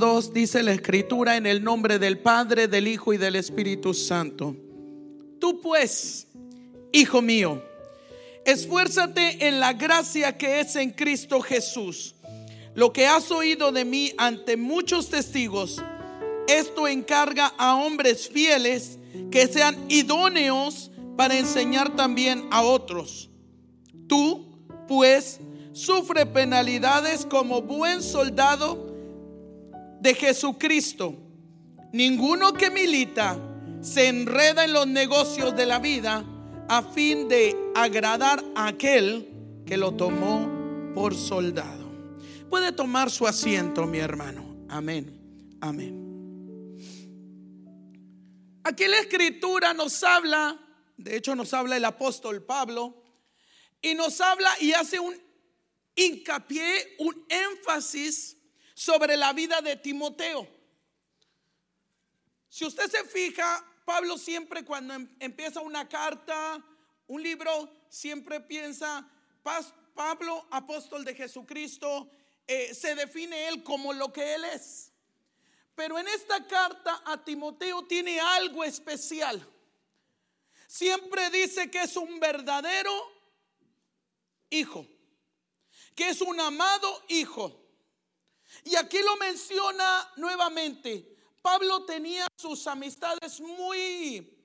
2 dice la escritura en el nombre del Padre, del Hijo y del Espíritu Santo. Tú pues, hijo mío, esfuérzate en la gracia que es en Cristo Jesús. Lo que has oído de mí ante muchos testigos, esto encarga a hombres fieles que sean idóneos para enseñar también a otros. Tú, pues, sufre penalidades como buen soldado de Jesucristo. Ninguno que milita se enreda en los negocios de la vida a fin de agradar a aquel que lo tomó por soldado. Puede tomar su asiento, mi hermano. Amén. Amén. Aquí la escritura nos habla, de hecho nos habla el apóstol Pablo, y nos habla y hace un hincapié, un énfasis sobre la vida de Timoteo. Si usted se fija, Pablo siempre cuando em, empieza una carta, un libro, siempre piensa, Pablo, apóstol de Jesucristo, eh, se define él como lo que él es. Pero en esta carta a Timoteo tiene algo especial. Siempre dice que es un verdadero hijo, que es un amado hijo. Y aquí lo menciona nuevamente. Pablo tenía sus amistades muy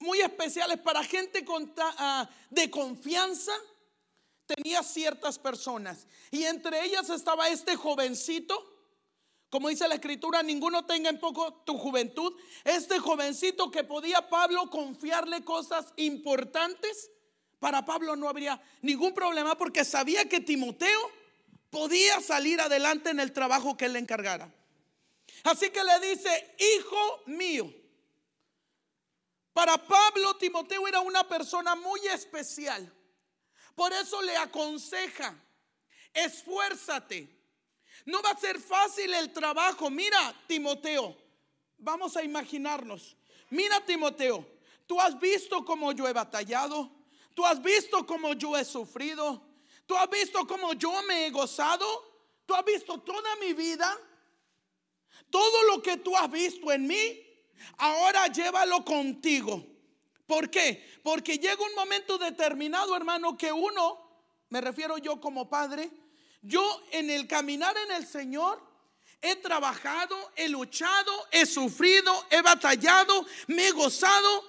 muy especiales para gente ah, de confianza. Tenía ciertas personas y entre ellas estaba este jovencito. Como dice la escritura, ninguno tenga en poco tu juventud. Este jovencito que podía Pablo confiarle cosas importantes. Para Pablo no habría ningún problema porque sabía que Timoteo podía salir adelante en el trabajo que él le encargara. Así que le dice, hijo mío. Para Pablo, Timoteo era una persona muy especial. Por eso le aconseja, esfuérzate. No va a ser fácil el trabajo. Mira, Timoteo, vamos a imaginarnos. Mira, Timoteo, tú has visto cómo yo he batallado. Tú has visto cómo yo he sufrido. Tú has visto cómo yo me he gozado. Tú has visto toda mi vida. Todo lo que tú has visto en mí, ahora llévalo contigo. ¿Por qué? Porque llega un momento determinado, hermano, que uno, me refiero yo como padre, yo en el caminar en el Señor, he trabajado, he luchado, he sufrido, he batallado, me he gozado.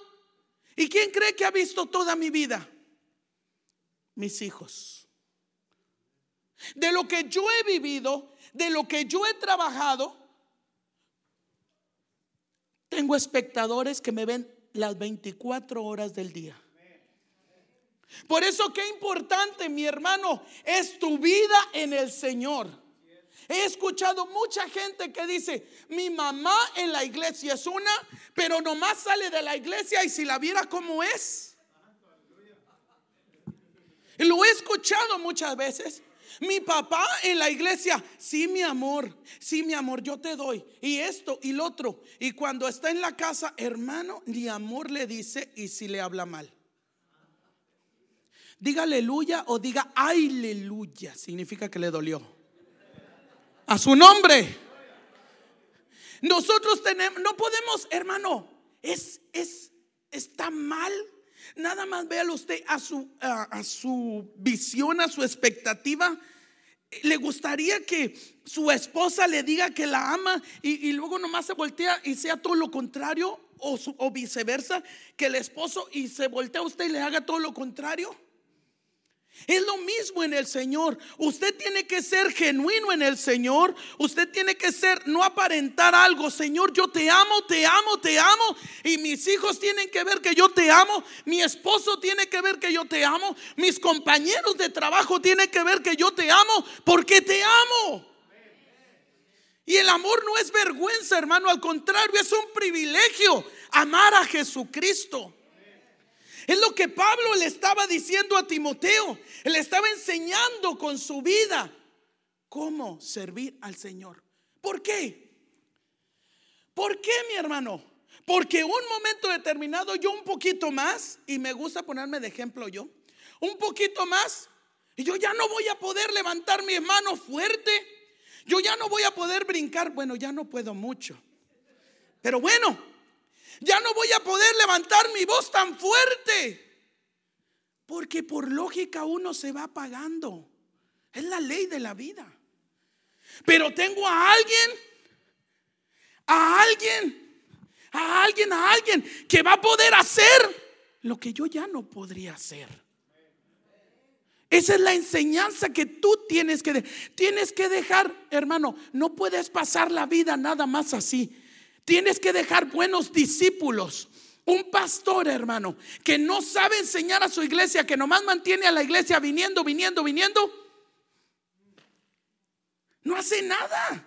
¿Y quién cree que ha visto toda mi vida? Mis hijos. De lo que yo he vivido, de lo que yo he trabajado, tengo espectadores que me ven las 24 horas del día. Por eso qué importante, mi hermano, es tu vida en el Señor. He escuchado mucha gente que dice, mi mamá en la iglesia es una, pero nomás sale de la iglesia y si la viera como es. Lo he escuchado muchas veces. Mi papá en la iglesia, sí, mi amor, sí, mi amor, yo te doy. Y esto y lo otro. Y cuando está en la casa, hermano, ni amor le dice y si le habla mal. Diga aleluya o diga aleluya, significa que le dolió. A su nombre. Nosotros tenemos, no podemos, hermano, es, es, está mal Nada más véalo usted a su, a, su visión, a su expectativa. Le gustaría que su esposa le diga que la ama y, luego nomás se voltea y sea todo lo contrario o, o viceversa, que el esposo y se voltea a usted y le haga todo lo contrario. Es lo mismo en el Señor. Usted tiene que ser genuino en el Señor. Usted tiene que ser, no aparentar algo. Señor, yo te amo, te amo, te amo. Y mis hijos tienen que ver que yo te amo. Mi esposo tiene que ver que yo te amo. Mis compañeros de trabajo tienen que ver que yo te amo porque te amo. Y el amor no es vergüenza, hermano. Al contrario, es un privilegio amar a Jesucristo. Es lo que Pablo le estaba diciendo a Timoteo. Le estaba enseñando con su vida cómo servir al Señor. ¿Por qué? ¿Por qué, mi hermano? Porque un momento determinado yo un poquito más, y me gusta ponerme de ejemplo yo, un poquito más, y yo ya no voy a poder levantar mi mano fuerte. Yo ya no voy a poder brincar. Bueno, ya no puedo mucho. Pero bueno, ya no voy a poder levantar mi voz tan fuerte. Porque por lógica uno se va apagando. Es la ley de la vida. Pero tengo a alguien, a alguien, a alguien, a alguien que va a poder hacer lo que yo ya no podría hacer. Esa es la enseñanza que tú tienes que tienes que dejar, hermano, no puedes pasar la vida nada más así. Tienes que dejar buenos discípulos. Un pastor, hermano, que no sabe enseñar a su iglesia, que nomás mantiene a la iglesia viniendo, viniendo, viniendo, no hace nada.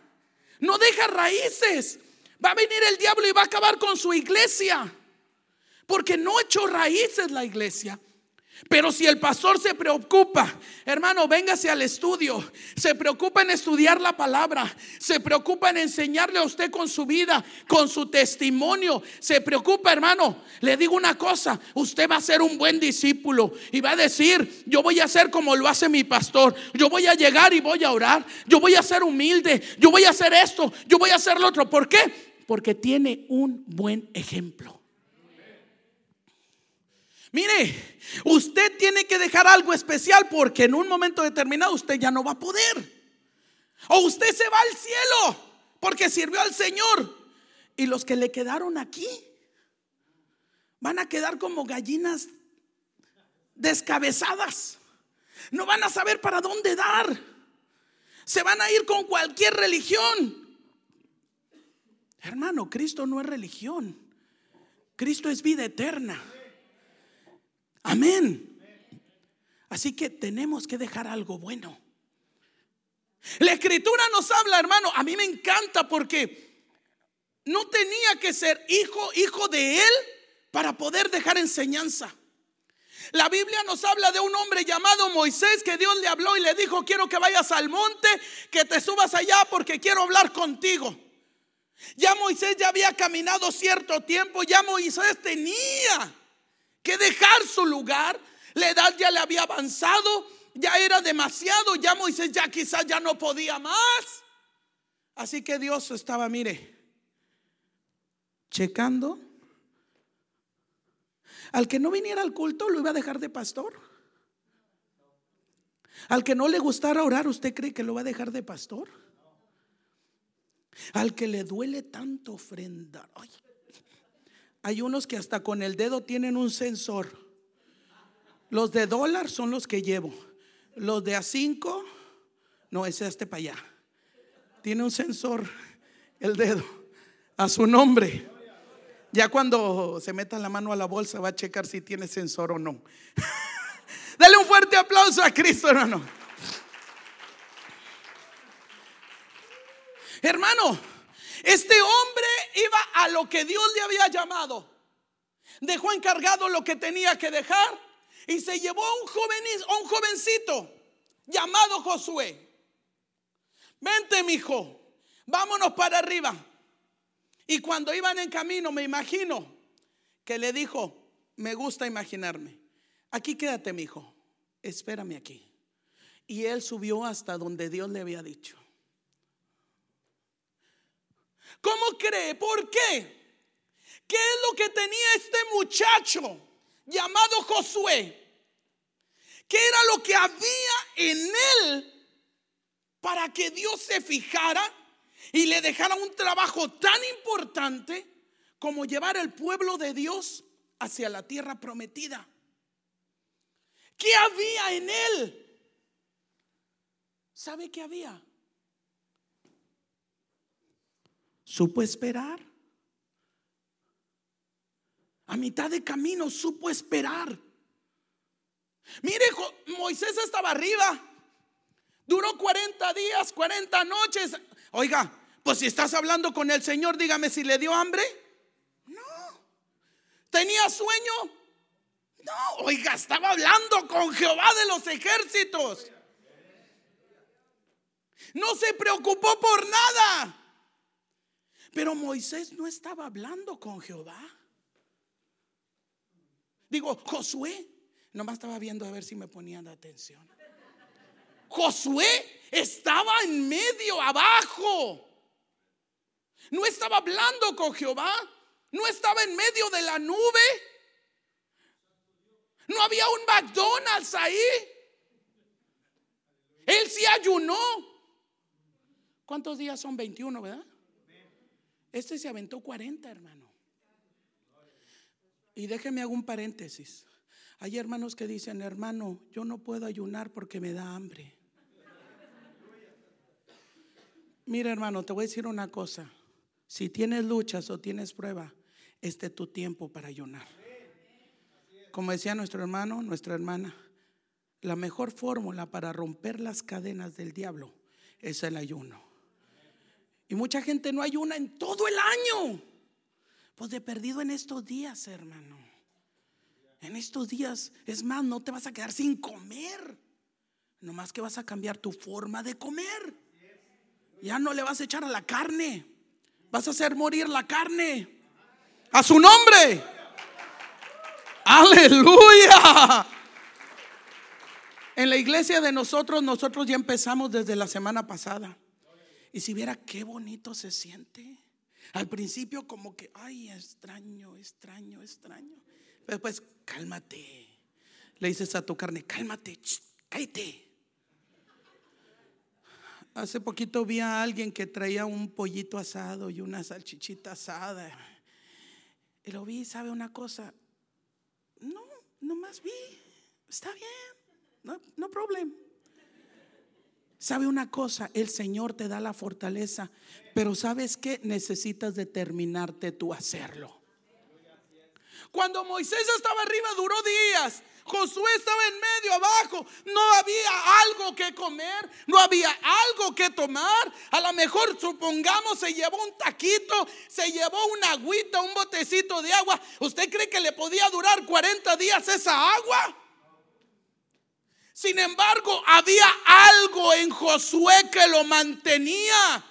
No deja raíces. Va a venir el diablo y va a acabar con su iglesia. Porque no echó raíces la iglesia. Pero si el pastor se preocupa, hermano, véngase al estudio, se preocupa en estudiar la palabra, se preocupa en enseñarle a usted con su vida, con su testimonio, se preocupa, hermano, le digo una cosa, usted va a ser un buen discípulo y va a decir, yo voy a hacer como lo hace mi pastor, yo voy a llegar y voy a orar, yo voy a ser humilde, yo voy a hacer esto, yo voy a hacer lo otro. ¿Por qué? Porque tiene un buen ejemplo. Mire, usted tiene que dejar algo especial porque en un momento determinado usted ya no va a poder. O usted se va al cielo porque sirvió al Señor. Y los que le quedaron aquí van a quedar como gallinas descabezadas. No van a saber para dónde dar. Se van a ir con cualquier religión. Hermano, Cristo no es religión. Cristo es vida eterna. Amén. Así que tenemos que dejar algo bueno. La escritura nos habla, hermano, a mí me encanta porque no tenía que ser hijo, hijo de él para poder dejar enseñanza. La Biblia nos habla de un hombre llamado Moisés que Dios le habló y le dijo, quiero que vayas al monte, que te subas allá porque quiero hablar contigo. Ya Moisés ya había caminado cierto tiempo, ya Moisés tenía que dejar su lugar. La edad ya le había avanzado, ya era demasiado, ya Moisés ya quizás ya no podía más. Así que Dios estaba, mire, checando. Al que no viniera al culto lo iba a dejar de pastor. Al que no le gustara orar, ¿usted cree que lo va a dejar de pastor? Al que le duele tanto ofrendar. Ay, hay unos que hasta con el dedo tienen un sensor. Los de dólar son los que llevo. Los de a cinco, no, es este para allá. Tiene un sensor el dedo a su nombre. Ya cuando se meta la mano a la bolsa va a checar si tiene sensor o no. Dale un fuerte aplauso a Cristo, hermano. Hermano, este hombre iba a lo que Dios le había llamado. Dejó encargado lo que tenía que dejar y se llevó a un, joven, un jovencito llamado Josué. Vente, mi hijo, vámonos para arriba. Y cuando iban en camino, me imagino que le dijo, me gusta imaginarme, aquí quédate, mi hijo, espérame aquí. Y él subió hasta donde Dios le había dicho. ¿Cómo cree? ¿Por qué? ¿Qué es lo que tenía este muchacho llamado Josué? ¿Qué era lo que había en él para que Dios se fijara y le dejara un trabajo tan importante como llevar al pueblo de Dios hacia la tierra prometida? ¿Qué había en él? ¿Sabe qué había? Supo esperar. A mitad de camino supo esperar. Mire, Moisés estaba arriba. Duró 40 días, 40 noches. Oiga, pues si estás hablando con el Señor, dígame si le dio hambre. No. ¿Tenía sueño? No, oiga, estaba hablando con Jehová de los ejércitos. No se preocupó por nada. Pero Moisés no estaba hablando con Jehová. Digo, Josué, nomás estaba viendo a ver si me ponían atención. Josué estaba en medio, abajo. No estaba hablando con Jehová. No estaba en medio de la nube. No había un McDonald's ahí. Él sí ayunó. ¿Cuántos días son 21, verdad? Este se aventó 40, hermano. Y déjeme hago un paréntesis. Hay hermanos que dicen, hermano, yo no puedo ayunar porque me da hambre. Mira, hermano, te voy a decir una cosa. Si tienes luchas o tienes prueba, este es tu tiempo para ayunar. Como decía nuestro hermano, nuestra hermana, la mejor fórmula para romper las cadenas del diablo es el ayuno. Y mucha gente no ayuna en todo el año. Pues de perdido en estos días, hermano. En estos días, es más, no te vas a quedar sin comer. Nomás que vas a cambiar tu forma de comer. Ya no le vas a echar a la carne. Vas a hacer morir la carne. A su nombre. Aleluya. En la iglesia de nosotros, nosotros ya empezamos desde la semana pasada. Y si viera qué bonito se siente. Al principio como que, ay, extraño, extraño, extraño. Pero pues, cálmate. Le dices a tu carne, cálmate, cállate. Hace poquito vi a alguien que traía un pollito asado y una salchichita asada. Y lo vi, ¿sabe una cosa? No, nomás vi. Está bien. No, no problem. ¿Sabe una cosa? El Señor te da la fortaleza, pero ¿sabes qué? Necesitas determinarte tú hacerlo. Cuando Moisés estaba arriba duró días. Josué estaba en medio, abajo. No había algo que comer, no había algo que tomar. A lo mejor, supongamos, se llevó un taquito, se llevó una agüita, un botecito de agua. ¿Usted cree que le podía durar 40 días esa agua? Sin embargo, había algo en Josué que lo mantenía.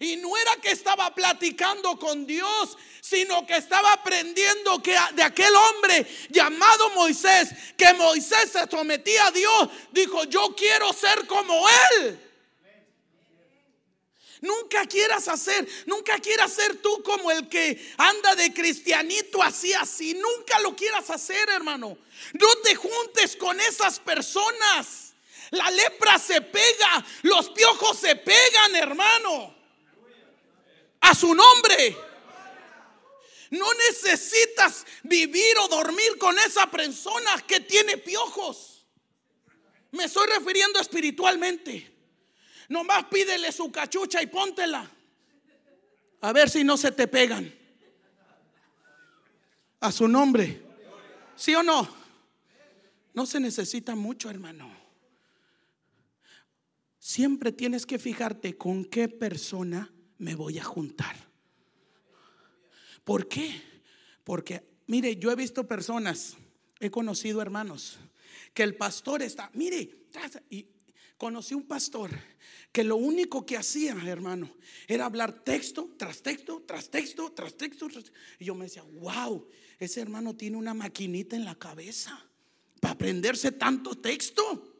Y no era que estaba platicando con Dios, sino que estaba aprendiendo que de aquel hombre llamado Moisés, que Moisés se sometía a Dios, dijo, yo quiero ser como él. Nunca quieras hacer, nunca quieras ser tú como el que anda de cristianito así, así. Nunca lo quieras hacer, hermano. No te juntes con esas personas. La lepra se pega, los piojos se pegan, hermano. A su nombre. No necesitas vivir o dormir con esa persona que tiene piojos. Me estoy refiriendo espiritualmente. Nomás pídele su cachucha y póntela. A ver si no se te pegan. A su nombre. ¿Sí o no? No se necesita mucho, hermano. Siempre tienes que fijarte con qué persona me voy a juntar. ¿Por qué? Porque, mire, yo he visto personas, he conocido hermanos, que el pastor está, mire, y conocí un pastor que lo único que hacía, hermano, era hablar texto tras texto, tras texto, tras texto. Y yo me decía, wow, ese hermano tiene una maquinita en la cabeza para aprenderse tanto texto.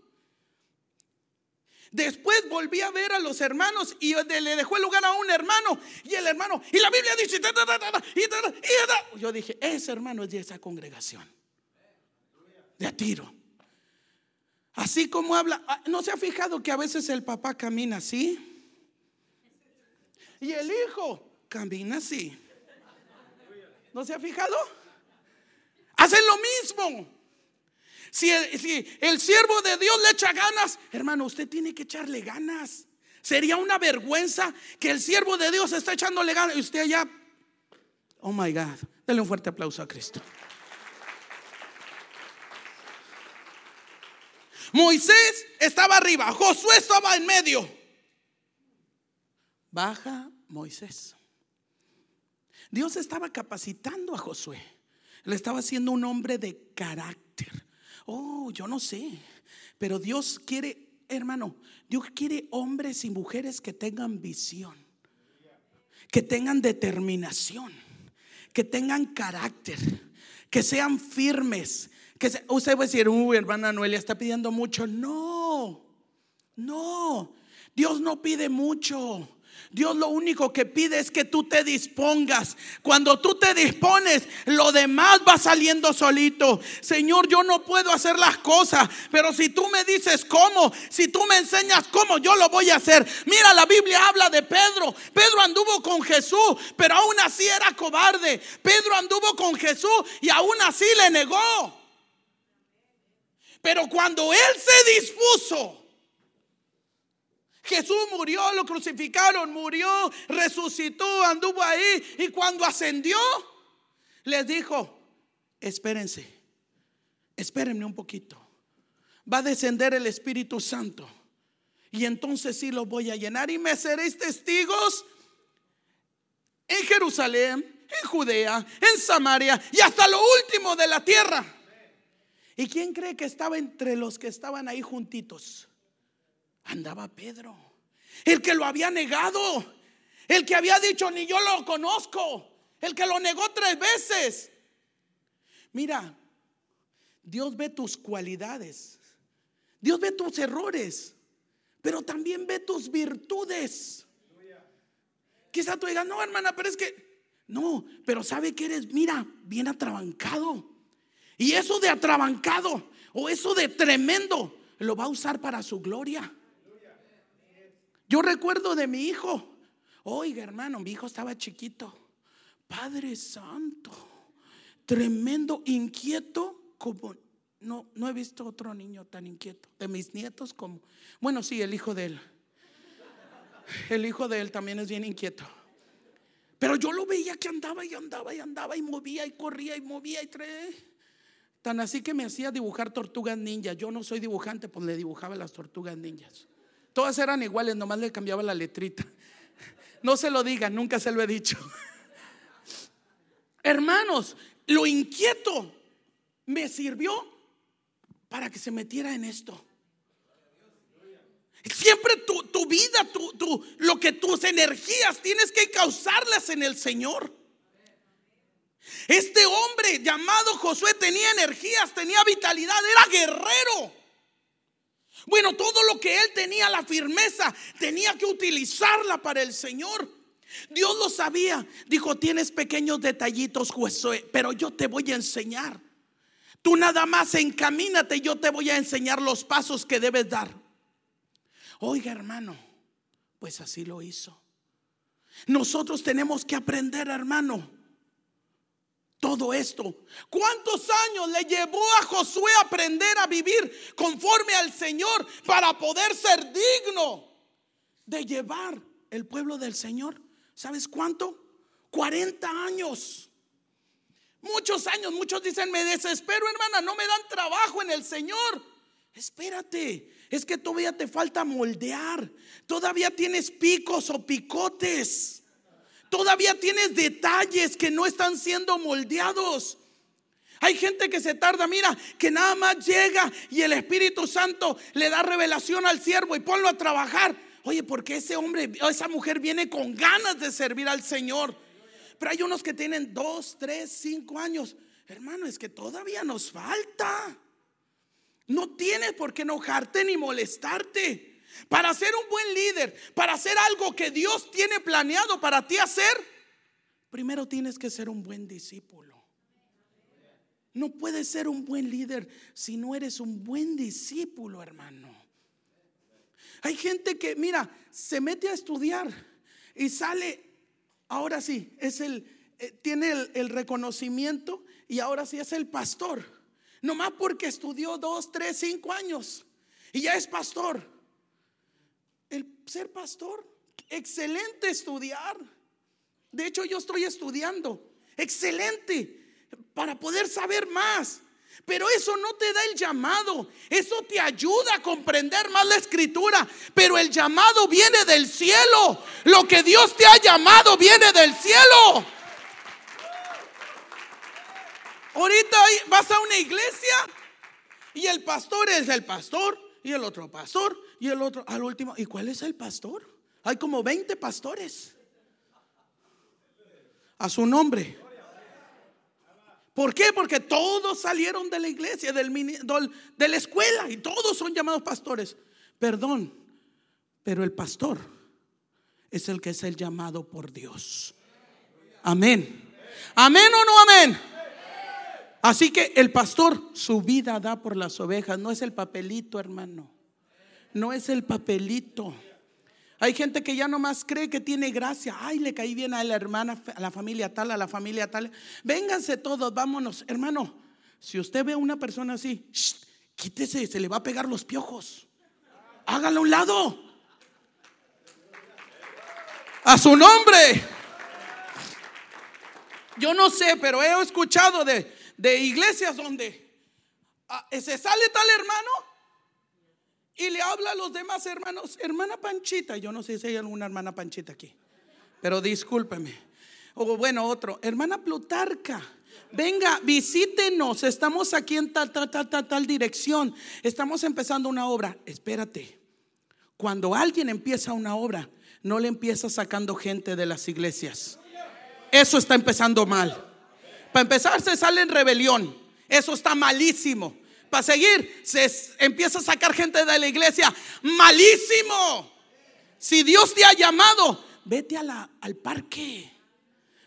Después volví a ver a los hermanos y le dejó el lugar a un hermano. Y el hermano, y la Biblia dice, y yo dije, ese hermano es de esa congregación. De a tiro. Así como habla, ah, ¿no se ha fijado que a veces el papá camina así? Y el hijo camina así. ¿No se ha fijado? Hacen lo mismo. Si el, siervo de Dios le echa ganas, hermano, usted tiene que echarle ganas. Sería una vergüenza que el siervo de Dios está echándole ganas y usted ya, oh my God, denle un fuerte aplauso a Cristo. Moisés estaba arriba, Josué estaba en medio. Baja Moisés. Dios estaba capacitando a Josué. Le estaba haciendo un hombre de carácter. Oh, yo no sé. Pero Dios quiere, hermano, Dios quiere hombres y mujeres que tengan visión, que tengan determinación, que tengan carácter, que sean firmes. Usted va a decir, uy, hermana Noelia está pidiendo mucho. No, no. Dios no pide mucho. Dios lo único que pide es que tú te dispongas. Cuando tú te dispones, lo demás va saliendo solito. Señor, yo no puedo hacer las cosas, pero si tú me dices cómo, si tú me enseñas cómo, yo lo voy a hacer. Mira, la Biblia habla de Pedro. Pedro anduvo con Jesús, pero aún así era cobarde. Pedro anduvo con Jesús y aún así le negó. Pero cuando él se dispuso, Jesús murió, lo crucificaron, murió, resucitó, anduvo ahí y cuando ascendió, les dijo, espérense, espérenme un poquito. Va a descender el Espíritu Santo y entonces sí lo voy a llenar y me seréis testigos en Jerusalén, en Judea, en Samaria y hasta lo último de la tierra. ¿Y quién cree que estaba entre los que estaban ahí juntitos? andaba Pedro, el que lo había negado, el que había dicho ni yo lo conozco, el que lo negó tres veces. Mira, Dios ve tus cualidades, Dios ve tus errores, pero también ve tus virtudes. Quizá tú digas, no, hermana, pero es que, no, pero sabe que eres, mira, bien atrabancado. Y eso de atrabancado o eso de tremendo lo va a usar para su gloria. Yo recuerdo de mi hijo. Oiga, hermano, mi hijo estaba chiquito. Padre Santo, tremendo, inquieto como no, no he visto otro niño tan inquieto. De mis nietos como, bueno, sí, el hijo de él. El hijo de él también es bien inquieto. Pero yo lo veía que andaba y andaba y andaba y movía y corría y movía y trae. Tan así que me hacía dibujar tortugas ninjas. Yo no soy dibujante, pues le dibujaba las tortugas ninjas. Todas eran iguales, nomás le cambiaba la letrita. No se lo digan, nunca se lo he dicho. Hermanos, lo inquieto me sirvió para que se metiera en esto. Siempre tu, vida, tu, lo que tus energías tienes que causarlas en el Señor. Este hombre llamado Josué tenía energías, tenía vitalidad, era guerrero. Bueno, todo lo que él tenía, la firmeza, tenía que utilizarla para el Señor. Dios lo sabía. Dijo, tienes pequeños detallitos, Josué, pero yo te voy a enseñar. Tú nada más encamínate, yo te voy a enseñar los pasos que debes dar. Oiga, hermano, pues así lo hizo. Nosotros tenemos que aprender, hermano, todo esto. ¿Cuántos años le llevó a Josué aprender a vivir conforme al Señor para poder ser digno de llevar el pueblo del Señor? ¿Sabes cuánto? 40 años. Muchos años, muchos dicen, me desespero hermana, no me dan trabajo en el Señor. Espérate, es que todavía te falta moldear, todavía tienes picos o picotes. Todavía tienes detalles que no están siendo moldeados. Hay gente que se tarda, mira, que nada más llega y el Espíritu Santo le da revelación al siervo y ponlo a trabajar. Oye, porque ese hombre o esa mujer viene con ganas de servir al Señor. Pero hay unos que tienen dos, tres, cinco años. Hermano, es que todavía nos falta. No tienes por qué enojarte ni molestarte. Para ser un buen líder, para hacer algo que Dios tiene planeado para ti hacer, primero tienes que ser un buen discípulo. No puedes ser un buen líder si no eres un buen discípulo, hermano. Hay gente que, mira, se mete a estudiar y sale, ahora sí, es el, eh, tiene el, reconocimiento y ahora sí es el pastor. Nomás porque estudió dos, tres, cinco años y ya es pastor ser pastor. Excelente estudiar. De hecho, yo estoy estudiando. Excelente. Para poder saber más. Pero eso no te da el llamado. Eso te ayuda a comprender más la escritura. Pero el llamado viene del cielo. Lo que Dios te ha llamado viene del cielo. Ahorita vas a una iglesia y el pastor es el pastor y el otro pastor y el otro al último. ¿Y cuál es el pastor? Hay como 20 pastores a su nombre. ¿Por qué? Porque todos salieron de la iglesia, del, de la escuela y todos son llamados pastores. Perdón, Pero el pastor es el que es el llamado por Dios. Amén. Amén o no amén. Así que el pastor su vida da por las ovejas. No es el papelito, hermano. No es el papelito. Hay gente que ya nomás cree que tiene gracia. Ay, le caí bien a la hermana, a la familia tal, a la familia tal. Vénganse todos, vámonos. Hermano, si usted ve a una persona así, quítese, se le va a pegar los piojos. Hágalo a un lado. A su nombre. Yo no sé, pero he escuchado de, de iglesias donde ah, se sale tal hermano y le habla a los demás hermanos, hermana Panchita, yo no sé si hay alguna hermana Panchita aquí, pero discúlpeme. O bueno, otro, hermana Plutarca, venga, visítenos, estamos aquí en tal, tal, tal, tal, tal dirección, estamos empezando una obra, espérate, cuando alguien empieza una obra, no le empieza sacando gente de las iglesias. Eso está empezando mal. Para empezar, se sale en rebelión. Eso está malísimo. Para seguir, se empieza a sacar gente de la iglesia. Malísimo. Si Dios te ha llamado, vete al parque.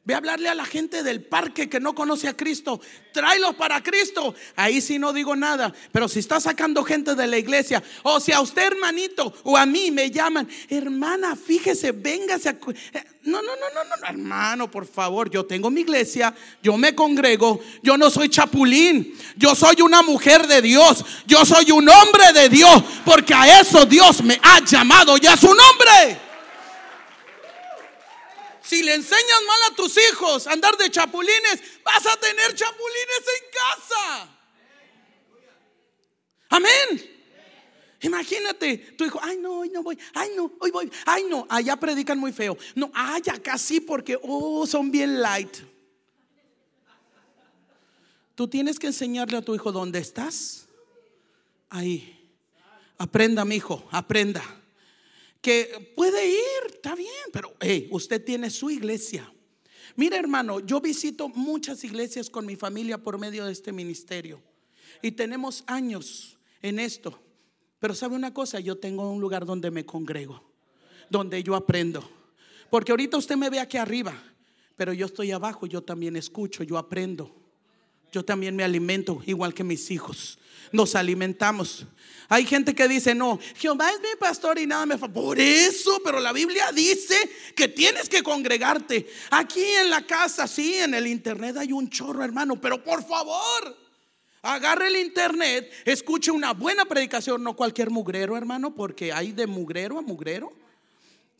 Ve a hablarle a la gente del parque que no conoce a Cristo. Tráelos para Cristo. Ahí sí no digo nada. Pero si está sacando gente de la iglesia, o si a usted, hermanito, o a mí me llaman, hermana, fíjese, véngase. A... Eh, no, no, no, no, no, hermano, por favor. Yo tengo mi iglesia, yo me congrego. Yo no soy chapulín. Yo soy una mujer de Dios. Yo soy un hombre de Dios. Porque a eso Dios me ha llamado ya su nombre. Si le enseñas mal a tus hijos a andar de chapulines, vas a tener chapulines en casa. Amén. Imagínate, tu hijo, ay no, hoy no voy, ay no, hoy voy, ay no, allá predican muy feo. No, ay, acá sí porque, oh, son bien light. Tú tienes que enseñarle a tu hijo dónde estás. Ahí. Aprenda, mi hijo, aprenda que puede ir, está bien, pero hey, usted tiene su iglesia. Mira hermano, yo visito muchas iglesias con mi familia por medio de este ministerio y tenemos años en esto. Pero sabe una cosa, yo tengo un lugar donde me congrego, donde yo aprendo. Porque ahorita usted me ve aquí arriba, pero yo estoy abajo, yo también escucho, yo aprendo. Yo también me alimento igual que mis hijos. Nos alimentamos. Hay gente que dice, no, Jehová es mi pastor y nada me falta. Por eso, pero la Biblia dice que tienes que congregarte. Aquí en la casa, sí, en el internet hay un chorro, hermano, pero por favor, agarre el internet, escuche una buena predicación, no cualquier mugrero, hermano, porque hay de mugrero a mugrero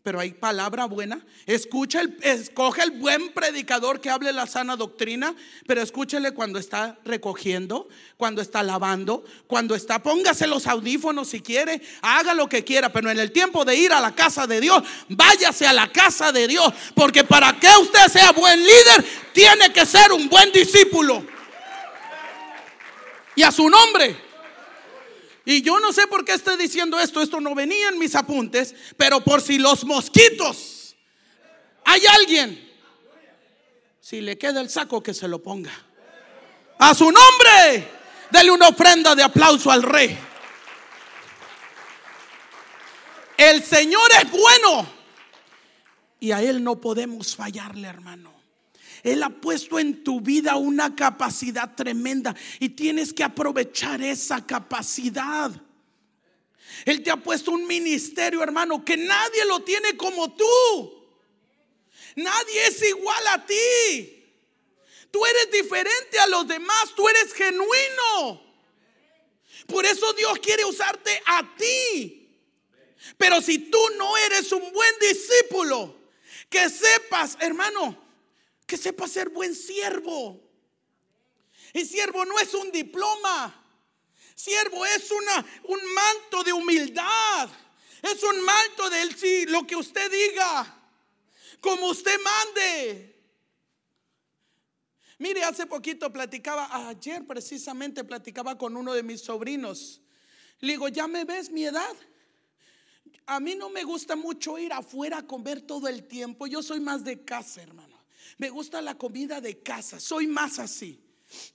pero hay palabra buena. Escucha, el, escoge el buen predicador que hable la sana doctrina, pero escúchele cuando está recogiendo, cuando está lavando, cuando está, póngase los audífonos si quiere, haga lo que quiera, pero en el tiempo de ir a la casa de Dios, váyase a la casa de Dios, porque para que usted sea buen líder, tiene que ser un buen discípulo. Y a su nombre. Y yo no sé por qué estoy diciendo esto, esto no venía en mis apuntes, pero por si los mosquitos, hay alguien, si le queda el saco que se lo ponga. A su nombre, dele una ofrenda de aplauso al rey. El Señor es bueno y a Él no podemos fallarle, hermano. Él ha puesto en tu vida una capacidad tremenda y tienes que aprovechar esa capacidad. Él te ha puesto un ministerio, hermano, que nadie lo tiene como tú. Nadie es igual a ti. Tú eres diferente a los demás, tú eres genuino. Por eso Dios quiere usarte a ti. Pero si tú no eres un buen discípulo, que sepas, hermano, que sepa ser buen siervo. Y siervo no es un diploma. Siervo es una, un manto de humildad. Es un manto del sí, lo que usted diga, como usted mande. Mire, hace poquito platicaba, ayer precisamente platicaba con uno de mis sobrinos. Le digo, ¿ya me ves mi edad? A mí no me gusta mucho ir afuera a comer todo el tiempo. Yo soy más de casa, hermano. Me gusta la comida de casa, soy más así.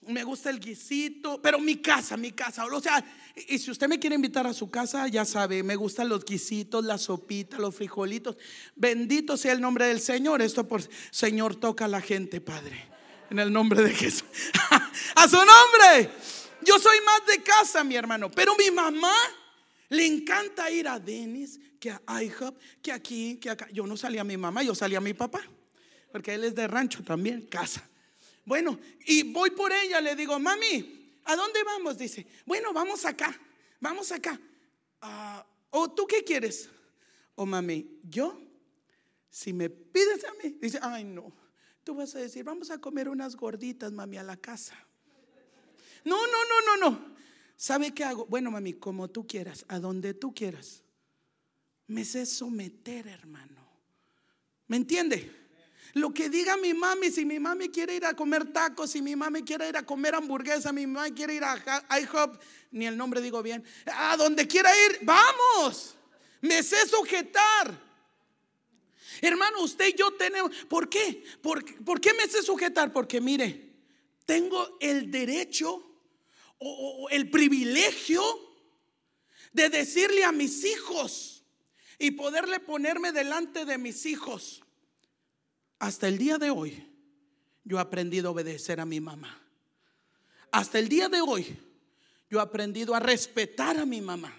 me gusta el guisito, pero mi casa, mi casa. O sea, y si usted me quiere invitar a su casa, ya sabe, me gustan los guisitos, la sopita, los frijolitos. Bendito sea el nombre del Señor. Esto por Señor toca a la gente, Padre. En el nombre de Jesús. a su nombre. Yo soy más de casa, mi hermano. Pero mi mamá le encanta ir a Denis, que a IHOP, que aquí, que acá. Yo no salía a mi mamá, yo salía a mi papá. Porque él es de rancho también, casa. Bueno, y voy por ella, le digo, mami, ¿a dónde vamos? Dice, bueno, vamos acá, vamos acá. Ah, ¿O tú qué quieres? O mami, yo, si me pides a mí, dice, ay no, tú vas a decir, vamos a comer unas gorditas, mami, a la casa. No, no, no, no, no. ¿Sabe qué hago? Bueno, mami, como tú quieras, a donde tú quieras. Me sé someter, hermano. ¿Me entiende? Lo que diga mi mami, si mi mami quiere ir a comer tacos, si mi mami quiere ir a comer hamburguesa, mi mami quiere ir a IHOP, ni el nombre digo bien, a donde quiera ir, vamos, me sé sujetar. Hermano, usted y yo tenemos, ¿por qué? ¿Por, ¿Por, qué me sé sujetar? Porque mire, tengo el derecho o, o el privilegio de decirle a mis hijos y poderle ponerme delante de mis hijos hasta el día de hoy, yo he aprendido a obedecer a mi mamá. Hasta el día de hoy, yo he aprendido a respetar a mi mamá.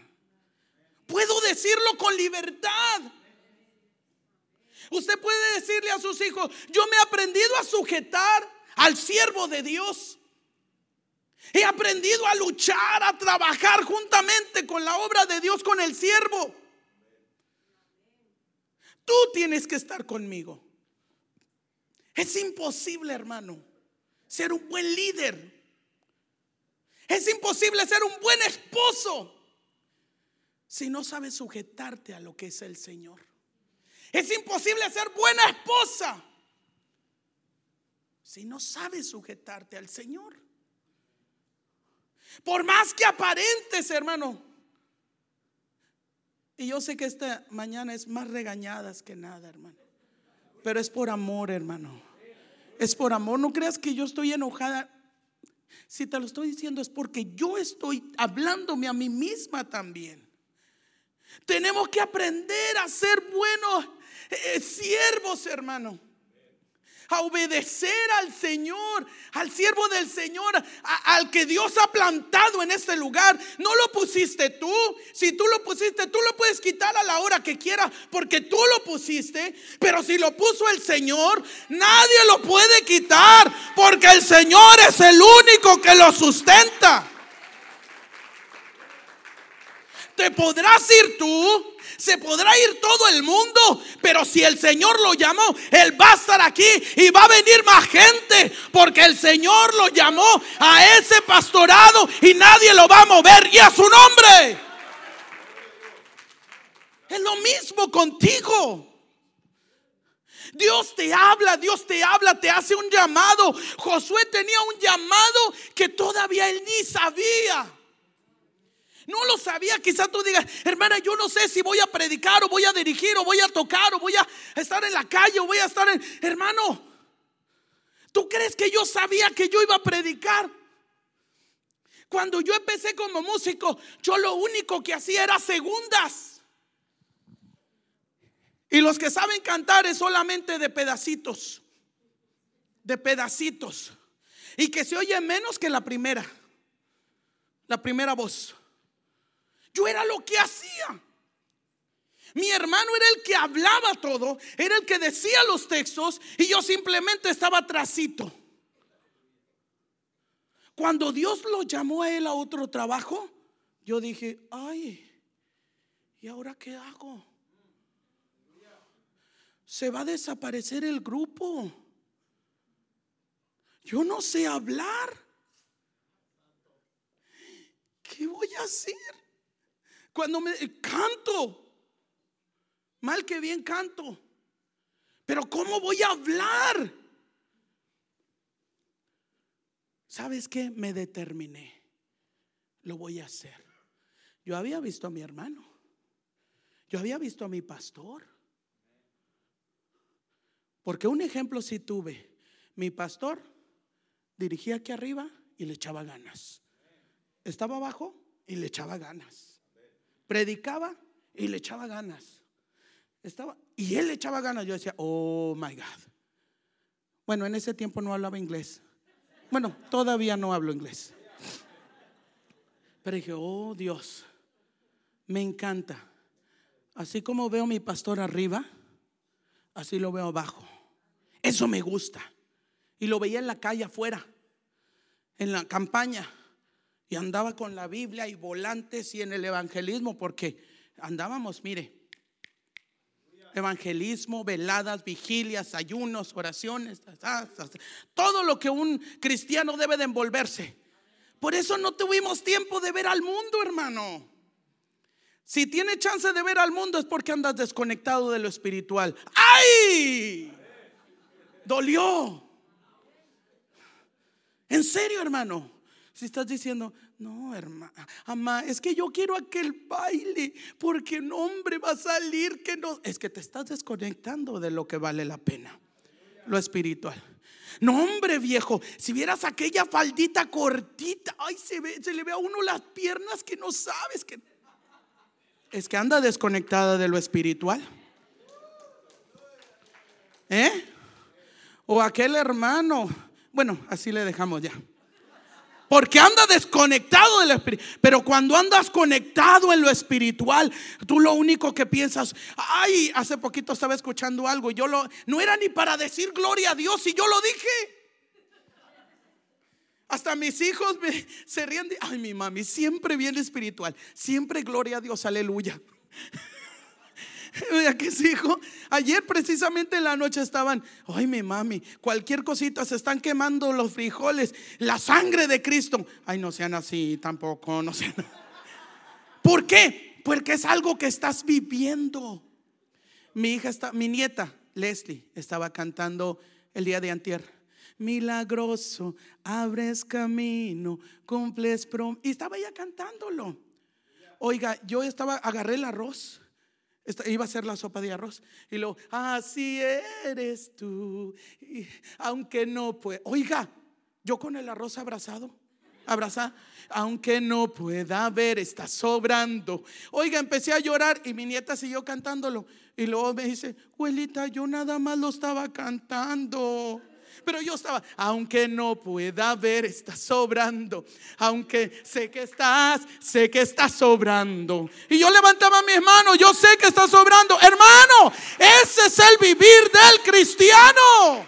Puedo decirlo con libertad. Usted puede decirle a sus hijos, yo me he aprendido a sujetar al siervo de Dios. He aprendido a luchar, a trabajar juntamente con la obra de Dios, con el siervo. Tú tienes que estar conmigo. Es imposible, hermano, ser un buen líder. Es imposible ser un buen esposo si no sabes sujetarte a lo que es el Señor. Es imposible ser buena esposa si no sabes sujetarte al Señor. Por más que aparentes, hermano. Y yo sé que esta mañana es más regañadas que nada, hermano. Pero es por amor, hermano. Es por amor. No creas que yo estoy enojada. Si te lo estoy diciendo es porque yo estoy hablándome a mí misma también. Tenemos que aprender a ser buenos eh, siervos, hermano a obedecer al Señor, al siervo del Señor, al que Dios ha plantado en este lugar. No lo pusiste tú. Si tú lo pusiste, tú lo puedes quitar a la hora que quieras porque tú lo pusiste. Pero si lo puso el Señor, nadie lo puede quitar porque el Señor es el único que lo sustenta. Te podrás ir tú, se podrá ir todo el mundo, pero si el Señor lo llamó, Él va a estar aquí y va a venir más gente, porque el Señor lo llamó a ese pastorado y nadie lo va a mover y a su nombre. Es lo mismo contigo. Dios te habla, Dios te habla, te hace un llamado. Josué tenía un llamado que todavía él ni sabía. No lo sabía. Quizás tú digas, hermana, yo no sé si voy a predicar o voy a dirigir o voy a tocar o voy a estar en la calle o voy a estar en... Hermano, ¿tú crees que yo sabía que yo iba a predicar? Cuando yo empecé como músico, yo lo único que hacía era segundas. Y los que saben cantar es solamente de pedacitos. De pedacitos. Y que se oye menos que la primera. La primera voz. Yo era lo que hacía. Mi hermano era el que hablaba todo, era el que decía los textos y yo simplemente estaba trasito. Cuando Dios lo llamó a él a otro trabajo, yo dije, ay, ¿y ahora qué hago? Se va a desaparecer el grupo. Yo no sé hablar. ¿Qué voy a hacer? Cuando me canto, mal que bien canto, pero ¿cómo voy a hablar? ¿Sabes qué? Me determiné. Lo voy a hacer. Yo había visto a mi hermano. Yo había visto a mi pastor. Porque un ejemplo sí tuve. Mi pastor dirigía aquí arriba y le echaba ganas. Estaba abajo y le echaba ganas. Predicaba y le echaba ganas. Estaba y él le echaba ganas. Yo decía, "Oh my God." Bueno, en ese tiempo no hablaba inglés. Bueno, todavía no hablo inglés. Pero dije, "Oh, Dios, me encanta." Así como veo mi pastor arriba, así lo veo abajo. Eso me gusta. Y lo veía en la calle afuera, en la campaña. Y andaba con la Biblia y volantes y en el evangelismo, porque andábamos, mire, evangelismo, veladas, vigilias, ayunos, oraciones, todo lo que un cristiano debe de envolverse. Por eso no tuvimos tiempo de ver al mundo, hermano. Si tiene chance de ver al mundo es porque andas desconectado de lo espiritual. ¡Ay! Dolió. En serio, hermano. Si estás diciendo, no, hermana, mamá, es que yo quiero aquel baile, porque no, hombre, va a salir que no. Es que te estás desconectando de lo que vale la pena, lo espiritual. No, hombre, viejo, si vieras aquella faldita cortita, ay, se, se le ve a uno las piernas que no sabes que. Es que anda desconectada de lo espiritual. ¿Eh? O aquel hermano. Bueno, así le dejamos ya. Porque anda desconectado del espíritu. Pero cuando andas conectado en lo espiritual, tú lo único que piensas, ay, hace poquito estaba escuchando algo y yo lo, no era ni para decir gloria a Dios y yo lo dije. Hasta mis hijos me, se ríen de, ay, mi mami, siempre bien espiritual, siempre gloria a Dios, aleluya. Que sí, hijo. Ayer precisamente en la noche estaban, ay mi mami, cualquier cosita se están quemando los frijoles, la sangre de Cristo. Ay, no sean así tampoco, no sean. ¿Por qué? Porque es algo que estás viviendo. Mi hija está, mi nieta Leslie estaba cantando el día de antier. Milagroso, abres camino, cumples prom. Y estaba ella cantándolo. Oiga, yo estaba, agarré el arroz iba a ser la sopa de arroz. Y luego, así eres tú. aunque no pueda. Oiga, yo con el arroz abrazado. Abrazada. Aunque no pueda ver, está sobrando. Oiga, empecé a llorar y mi nieta siguió cantándolo. Y luego me dice, abuelita, yo nada más lo estaba cantando. Pero yo estaba, aunque no pueda ver, está sobrando. Aunque sé que estás, sé que está sobrando. Y yo levantaba mis manos, yo sé que está sobrando. Hermano, ese es el vivir del cristiano.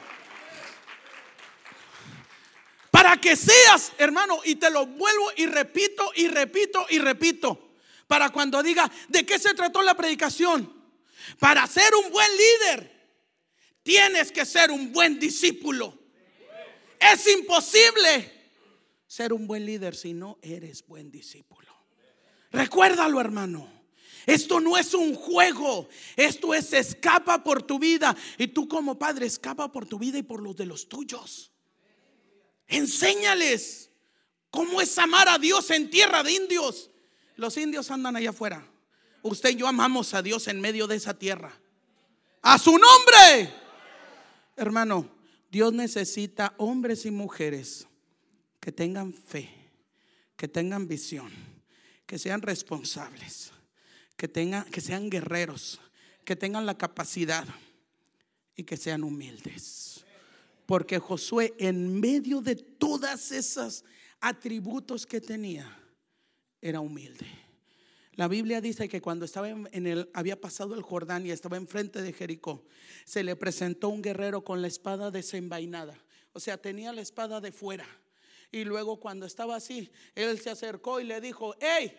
Para que seas, hermano, y te lo vuelvo y repito y repito y repito. Para cuando diga, ¿de qué se trató la predicación? Para ser un buen líder Tienes que ser un buen discípulo. Es imposible ser un buen líder si no eres buen discípulo. Recuérdalo, hermano. Esto no es un juego, esto es escapa por tu vida. Y tú como padre escapa por tu vida y por los de los tuyos. Enséñales cómo es amar a Dios en tierra de indios. Los indios andan allá afuera. Usted y yo amamos a Dios en medio de esa tierra. A su nombre. Hermano, Dios necesita hombres y mujeres que tengan fe, que tengan visión, que sean responsables, que tengan que sean guerreros, que tengan la capacidad y que sean humildes. Porque Josué en medio de todas esas atributos que tenía era humilde. La Biblia dice que cuando estaba en el, había pasado el Jordán y estaba enfrente de Jericó, se le presentó un guerrero con la espada desenvainada. O sea, tenía la espada de fuera. Y luego cuando estaba así, él se acercó y le dijo, hey,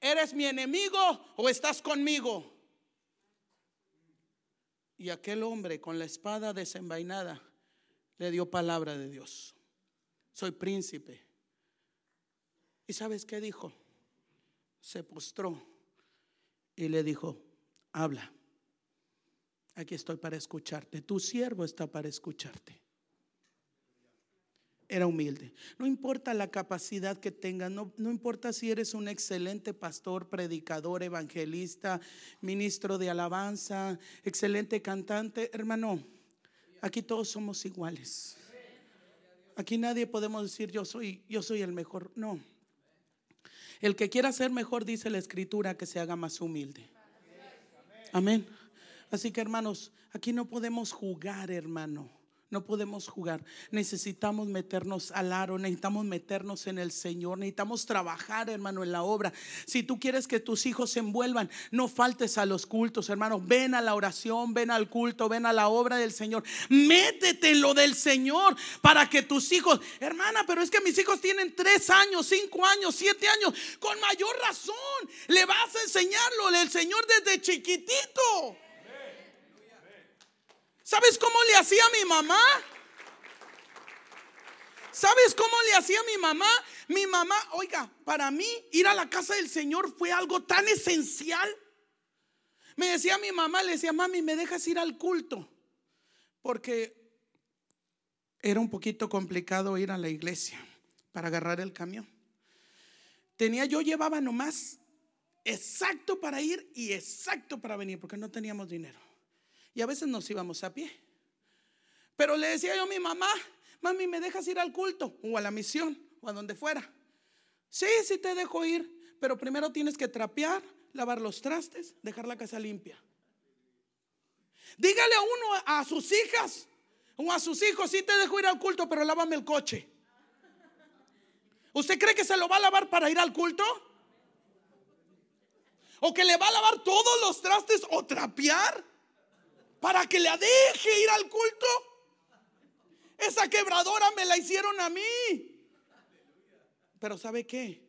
¿eres mi enemigo o estás conmigo? Y aquel hombre con la espada desenvainada le dio palabra de Dios. Soy príncipe. ¿Y sabes qué dijo? Se postró y le dijo, habla, aquí estoy para escucharte, tu siervo está para escucharte. Era humilde. No importa la capacidad que tengas, no, no importa si eres un excelente pastor, predicador, evangelista, ministro de alabanza, excelente cantante, hermano, aquí todos somos iguales. Aquí nadie podemos decir yo soy, yo soy el mejor. No. El que quiera ser mejor, dice la escritura, que se haga más humilde. Amén. Así que hermanos, aquí no podemos jugar, hermano. No podemos jugar. Necesitamos meternos al aro, necesitamos meternos en el Señor, necesitamos trabajar, hermano, en la obra. Si tú quieres que tus hijos se envuelvan, no faltes a los cultos, hermano. Ven a la oración, ven al culto, ven a la obra del Señor. Métete en lo del Señor para que tus hijos, hermana, pero es que mis hijos tienen tres años, cinco años, siete años. Con mayor razón, le vas a enseñarlo del Señor desde chiquitito. ¿Sabes cómo le hacía mi mamá? ¿Sabes cómo le hacía mi mamá? Mi mamá, oiga, para mí ir a la casa del Señor fue algo tan esencial. Me decía mi mamá, le decía, mami, ¿me dejas ir al culto? Porque era un poquito complicado ir a la iglesia para agarrar el camión. Tenía, yo llevaba nomás exacto para ir y exacto para venir, porque no teníamos dinero. Y a veces nos íbamos a pie. Pero le decía yo a mi mamá, mami, ¿me dejas ir al culto o a la misión o a donde fuera? Sí, sí te dejo ir, pero primero tienes que trapear, lavar los trastes, dejar la casa limpia. Dígale a uno, a sus hijas o a sus hijos, sí te dejo ir al culto, pero lávame el coche. ¿Usted cree que se lo va a lavar para ir al culto? ¿O que le va a lavar todos los trastes o trapear? Para que la deje ir al culto. Esa quebradora me la hicieron a mí. Pero ¿sabe qué?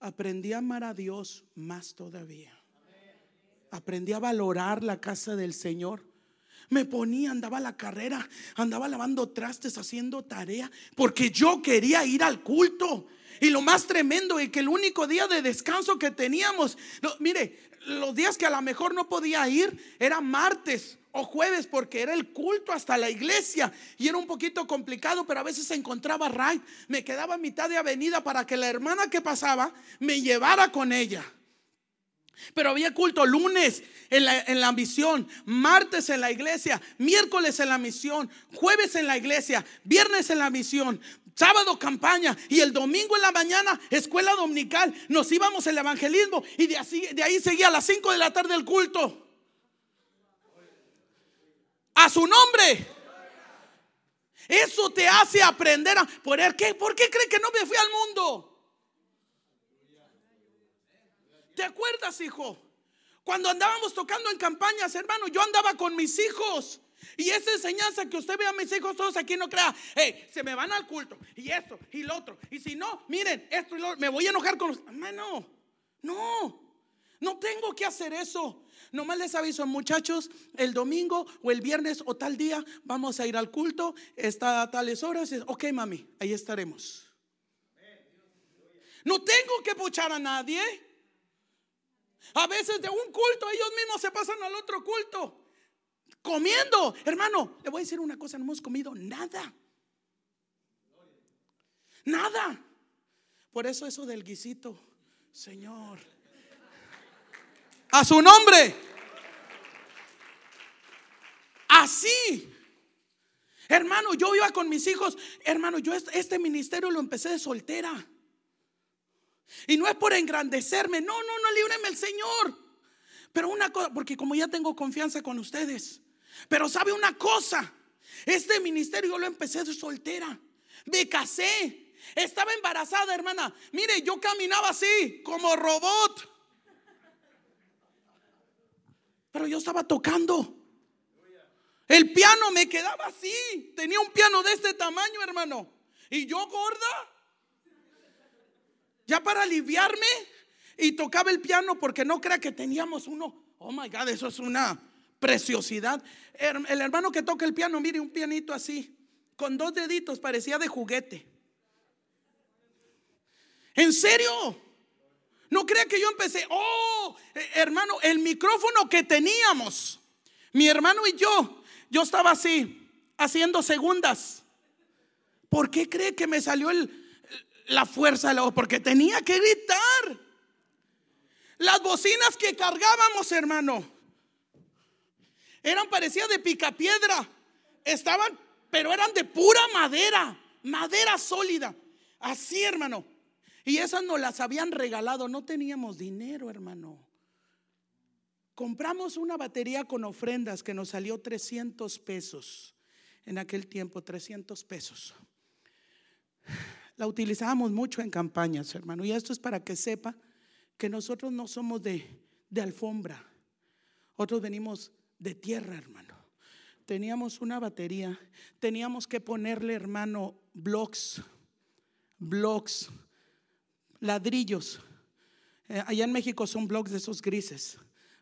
Aprendí a amar a Dios más todavía. Aprendí a valorar la casa del Señor. Me ponía, andaba a la carrera, andaba lavando trastes, haciendo tarea, porque yo quería ir al culto. Y lo más tremendo es que el único día de descanso que teníamos, mire, los días que a lo mejor no podía ir, era martes o jueves porque era el culto hasta la iglesia y era un poquito complicado, pero a veces se encontraba right. Me quedaba a mitad de avenida para que la hermana que pasaba me llevara con ella. Pero había culto lunes en la, en la misión, martes en la iglesia, miércoles en la misión, jueves en la iglesia, viernes en la misión, sábado campaña y el domingo en la mañana escuela dominical. Nos íbamos el evangelismo y de, así, de ahí seguía a las 5 de la tarde el culto a su nombre. Eso te hace aprender a poner qué. ¿Por qué cree que no me fui al mundo? ¿Te acuerdas, hijo? Cuando andábamos tocando en campañas, hermano, yo andaba con mis hijos. Y esa enseñanza que usted ve a mis hijos todos aquí no crea, hey, se me van al culto y esto y lo otro. Y si no, miren, esto y lo me voy a enojar con los. No, no, no tengo que hacer eso. Nomás les aviso, muchachos, el domingo o el viernes o tal día vamos a ir al culto, está a tales horas. Ok, mami, ahí estaremos. No tengo que puchar a nadie. A veces de un culto ellos mismos se pasan al otro culto. Comiendo, hermano, le voy a decir una cosa, no hemos comido nada. Nada. Por eso eso del guisito, Señor. A su nombre. Así. Hermano, yo iba con mis hijos. Hermano, yo este ministerio lo empecé de soltera. Y no es por engrandecerme. No, no, no, líbreme el Señor. Pero una cosa, porque como ya tengo confianza con ustedes. Pero sabe una cosa. Este ministerio lo empecé de soltera. Me casé. Estaba embarazada, hermana. Mire, yo caminaba así, como robot. Pero yo estaba tocando. El piano me quedaba así. Tenía un piano de este tamaño, hermano. Y yo gorda. Ya para aliviarme. Y tocaba el piano porque no crea que teníamos uno. Oh my God, eso es una preciosidad. El hermano que toca el piano, mire, un pianito así. Con dos deditos, parecía de juguete. ¿En serio? No crea que yo empecé, oh, eh, hermano, el micrófono que teníamos, mi hermano y yo, yo estaba así, haciendo segundas. ¿Por qué cree que me salió la fuerza de la voz? Porque tenía que gritar. Las bocinas que cargábamos, hermano, eran parecidas de picapiedra. Estaban, pero eran de pura madera. madera sólida. Así, hermano. Y esas nos las habían regalado. No teníamos dinero, hermano. Compramos una batería con ofrendas que nos salió 300 pesos. En aquel tiempo, 300 pesos. La utilizábamos mucho en campañas, hermano. Y esto es para que sepa que nosotros no somos de, de alfombra. Otros venimos de tierra, hermano. Teníamos una batería. Teníamos que ponerle, hermano, blocks, blocks, ladrillos. Eh, allá en México son blocks de esos grises.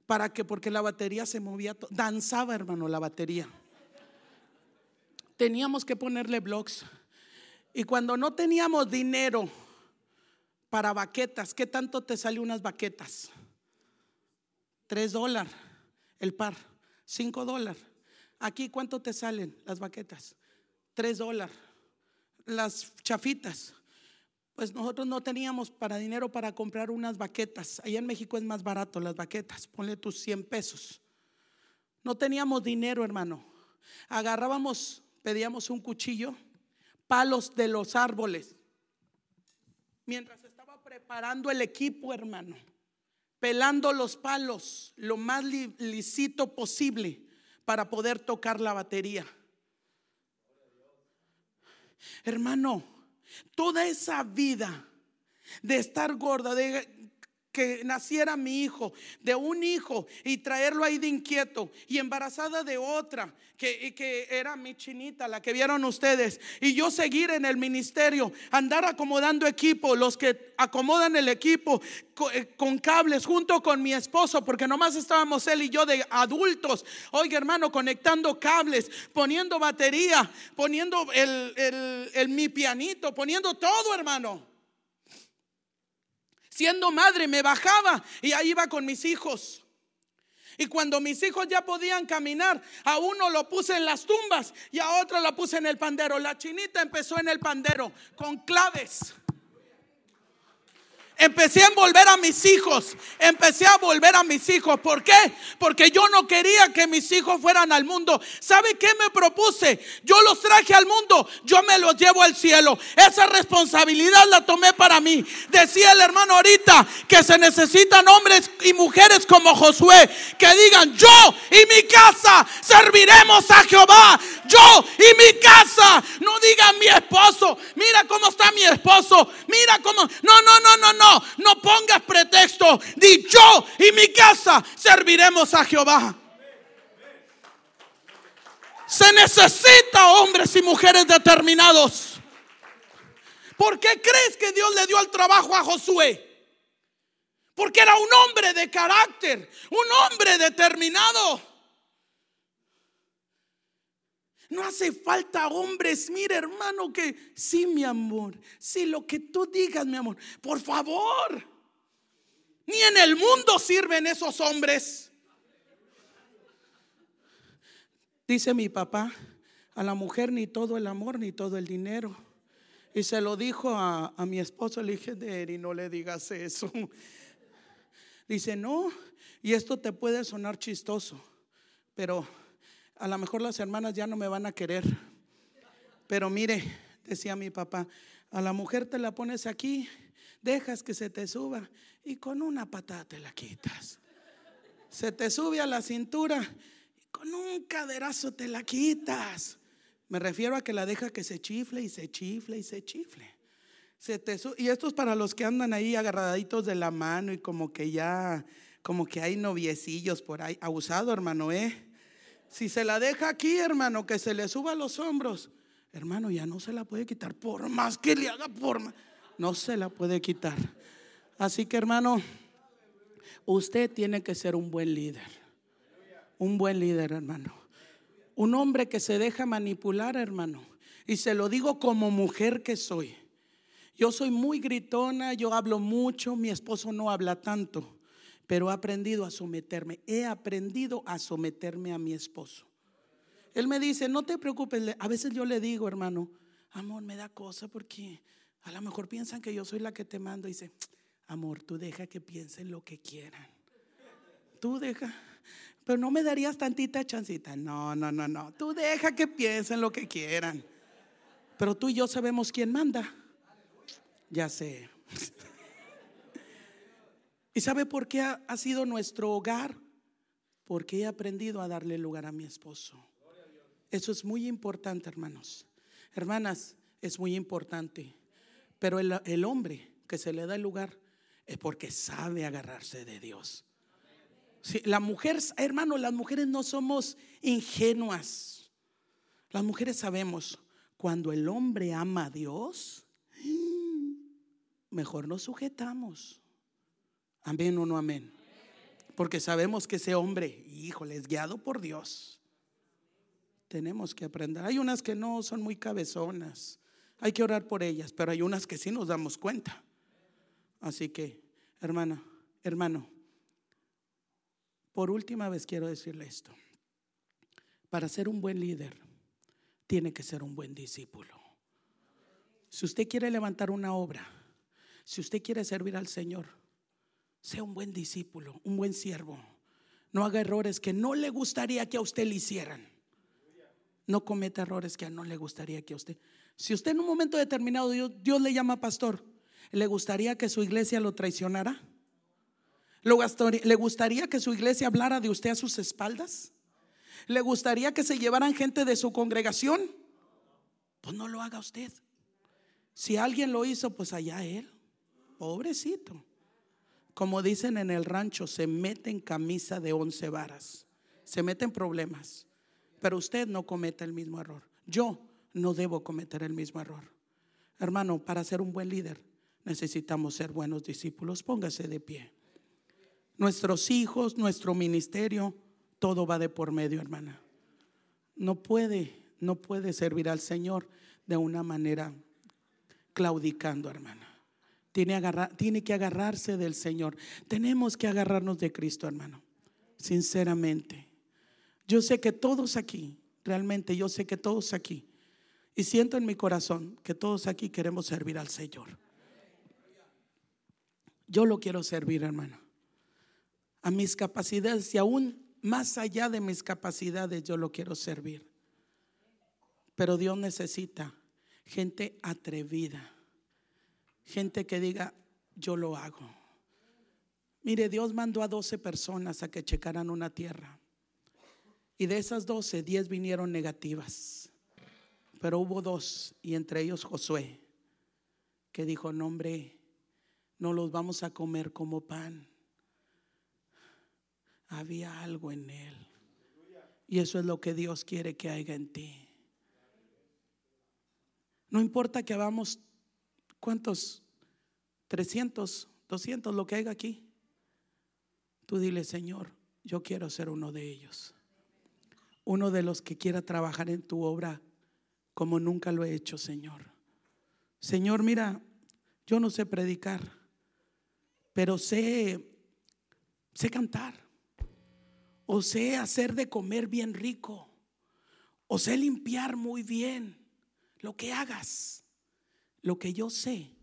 ¿Para que Porque la batería se movía, danzaba, hermano, la batería. Teníamos que ponerle blocks. Y cuando no teníamos dinero para baquetas, ¿qué tanto te sale unas baquetas? Tres dólares el par, cinco dólares. Aquí, ¿cuánto te salen las baquetas? Tres dólares. Las chafitas. Pues nosotros no teníamos para dinero para comprar unas baquetas. Allá en México es más barato las baquetas. Ponle tus 100 pesos. No teníamos dinero, hermano. Agarrábamos, pedíamos un cuchillo palos de los árboles. Mientras estaba preparando el equipo, hermano, pelando los palos lo más lisito posible para poder tocar la batería. Hermano, toda esa vida de estar gorda, de que naciera mi hijo, de un hijo y traerlo ahí de inquieto y embarazada de otra, que, que, era mi chinita, la que vieron ustedes, y yo seguir en el ministerio, andar acomodando equipo, los que acomodan el equipo eh, con, cables junto con mi esposo, porque nomás estábamos él y yo de adultos, oiga hermano, conectando cables, poniendo batería, poniendo el, el, el mi pianito, poniendo todo hermano. Siendo madre me bajaba y ahí iba con mis hijos. Y cuando mis hijos ya podían caminar, a uno lo puse en las tumbas y a otro lo puse en el pandero. La chinita empezó en el pandero con claves. Empecé a envolver a mis hijos. Empecé a volver a mis hijos. ¿Por qué? Porque yo no quería que mis hijos fueran al mundo. ¿Sabe qué me propuse? Yo los traje al mundo. Yo me los llevo al cielo. Esa responsabilidad la tomé para mí. Decía el hermano ahorita que se necesitan hombres y mujeres como Josué que digan, yo y mi casa serviremos a Jehová. Yo y mi casa. No digan mi esposo. Mira cómo está mi esposo. Mira cómo. No, no, no, no, no no, pongas pretexto. Di yo y mi casa serviremos a Jehová. Se necesita hombres y mujeres determinados. ¿Por qué crees que Dios le dio el trabajo a Josué? Porque era un hombre de carácter, un hombre determinado. No hace falta hombres, mire hermano, que sí, mi amor, sí, lo que tú digas, mi amor, por favor. Ni en el mundo sirven esos hombres. Dice mi papá, a la mujer ni todo el amor ni todo el dinero. Y se lo dijo a, mi esposo, le dije, Eri, no le digas eso. Dice, no, y esto te puede sonar chistoso, pero a lo mejor las hermanas ya no me van a querer. Pero mire, decía mi papá, a la mujer te la pones aquí, dejas que se te suba y con una patada te la quitas. Se te sube a la cintura y con un caderazo te la quitas. Me refiero a que la deja que se chifle y se chifle y se chifle. Se te y esto es para los que andan ahí agarraditos de la mano y como que ya, como que hay noviecillos por ahí. Abusado, hermano, ¿eh? Si se la deja aquí, hermano, que se le suba los hombros, hermano, ya no se la puede quitar. Por más que le haga, por más, no se la puede quitar. Así que, hermano, usted tiene que ser un buen líder. Un buen líder, hermano. Un hombre que se deja manipular, hermano. Y se lo digo como mujer que soy. Yo soy muy gritona, yo hablo mucho, mi esposo no habla tanto pero he aprendido a someterme. He aprendido a someterme a mi esposo. Él me dice, no te preocupes. A veces yo le digo, hermano, amor, me da cosa porque a lo mejor piensan que yo soy la que te mando. Y dice, amor, tú deja que piensen lo que quieran. Tú deja. Pero no me darías tantita chancita. No, no, no, no. Tú deja que piensen lo que quieran. Pero tú y yo sabemos quién manda. Ya sé. ¿Y sabe por qué ha, sido nuestro hogar? Porque he aprendido a darle lugar a mi esposo. Eso es muy importante, hermanos. Hermanas, es muy importante. Pero el, hombre que se le da el lugar es porque sabe agarrarse de Dios. Sí, la mujer, hermano, las mujeres no somos ingenuas. Las mujeres sabemos, cuando el hombre ama a Dios, mejor nos sujetamos. Amén o no amén. Porque sabemos que ese hombre, híjole, es guiado por Dios. Tenemos que aprender. Hay unas que no son muy cabezonas. Hay que orar por ellas, pero hay unas que sí nos damos cuenta. Así que, hermana, hermano, por última vez quiero decirle esto. Para ser un buen líder, tiene que ser un buen discípulo. Si usted quiere levantar una obra, si usted quiere servir al Señor, sea un buen discípulo, un buen siervo. No haga errores que no le gustaría que a usted le hicieran. No cometa errores que no le gustaría que a usted. Si usted en un momento determinado Dios, le llama pastor, ¿le gustaría que su iglesia lo traicionara? ¿Le gustaría que su iglesia hablara de usted a sus espaldas? ¿Le gustaría que se llevaran gente de su congregación? Pues no lo haga usted. Si alguien lo hizo, pues allá él. Pobrecito como dicen en el rancho, se mete en camisa de once varas, se mete en problemas. Pero usted no cometa el mismo error. Yo no debo cometer el mismo error. Hermano, para ser un buen líder necesitamos ser buenos discípulos. Póngase de pie. Nuestros hijos, nuestro ministerio, todo va de por medio, hermana. No puede, no puede servir al Señor de una manera claudicando, hermana. Tiene, que agarrarse del Señor. Tenemos que agarrarnos de Cristo, hermano. Sinceramente. Yo sé que todos aquí, realmente yo sé que todos aquí, y siento en mi corazón que todos aquí queremos servir al Señor. Yo lo quiero servir, hermano. A mis capacidades y aún más allá de mis capacidades, yo lo quiero servir. Pero Dios necesita gente atrevida gente que diga, yo lo hago. Mire, Dios mandó a 12 personas a que checaran una tierra. Y de esas 12, 10 vinieron negativas. Pero hubo dos, y entre ellos Josué, que dijo, no hombre, no los vamos a comer como pan. Había algo en él. Y eso es lo que Dios quiere que haya en ti. No importa que vamos ¿Cuántos? 300, 200, lo que haya aquí. Tú dile, Señor, yo quiero ser uno de ellos. Uno de los que quiera trabajar en tu obra como nunca lo he hecho, Señor. Señor, mira, yo no sé predicar, pero sé, sé cantar. O sé hacer de comer bien rico. O sé limpiar muy bien. Lo que hagas. Lo que yo sé,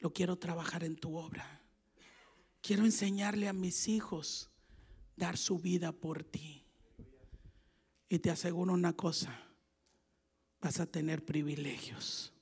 lo quiero trabajar en tu obra. Quiero enseñarle a mis hijos dar su vida por ti. Y te aseguro una cosa, vas a tener privilegios.